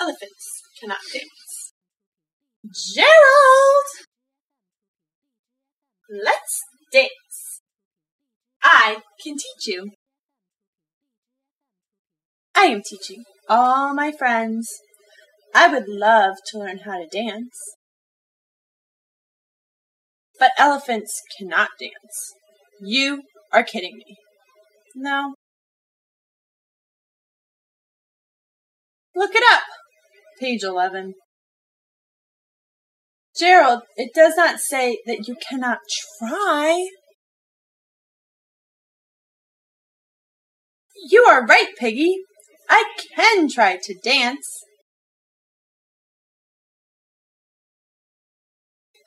Elephants cannot dance. Gerald! Let's dance. I can teach you. I am teaching all my friends. I would love to learn how to dance. But elephants cannot dance. You are kidding me. No. Look it up. Page 11. Gerald, it does not say that you cannot try. You are right, Piggy. I can try to dance.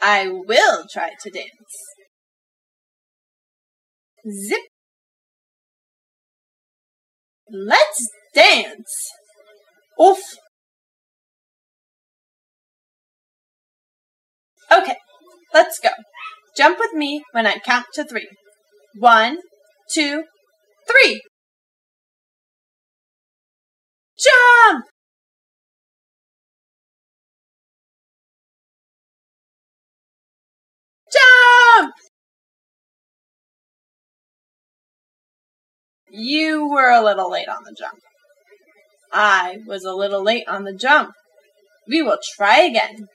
I will try to dance. Zip. Let's dance. Oof. Okay, let's go. Jump with me when I count to three. One, two, three. Jump! Jump! You were a little late on the jump. I was a little late on the jump. We will try again.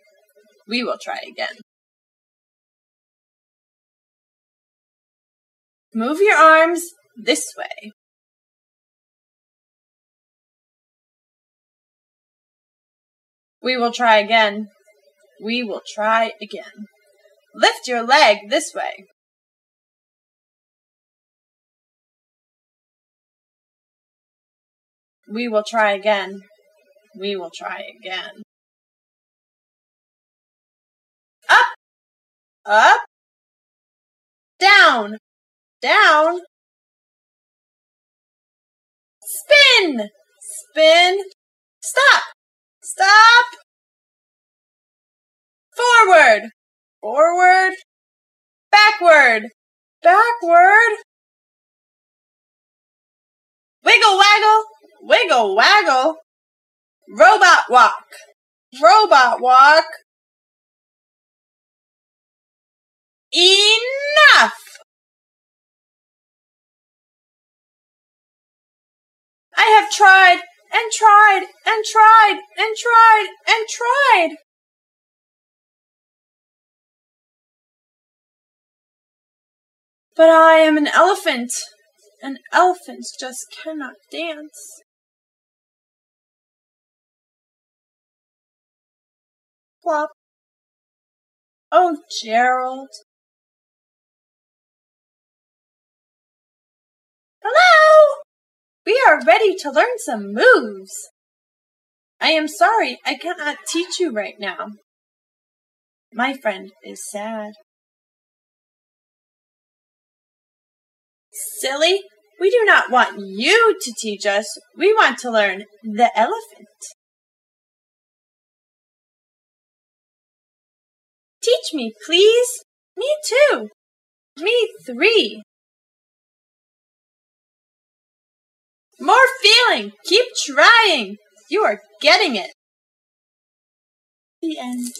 We will try again. Move your arms this way. We will try again. We will try again. Lift your leg this way. We will try again. We will try again. Up, down, down. Spin, spin, stop, stop. Forward, forward, backward, backward. Wiggle waggle, wiggle waggle. Robot walk, robot walk. Enough! I have tried and tried and tried and tried and tried. But I am an elephant, and elephants just cannot dance. Plop. Oh, Gerald. Hello! We are ready to learn some moves. I am sorry I cannot teach you right now. My friend is sad. Silly, we do not want you to teach us. We want to learn the elephant. Teach me, please. Me too. Me three. More feeling. Keep trying. You are getting it. The end.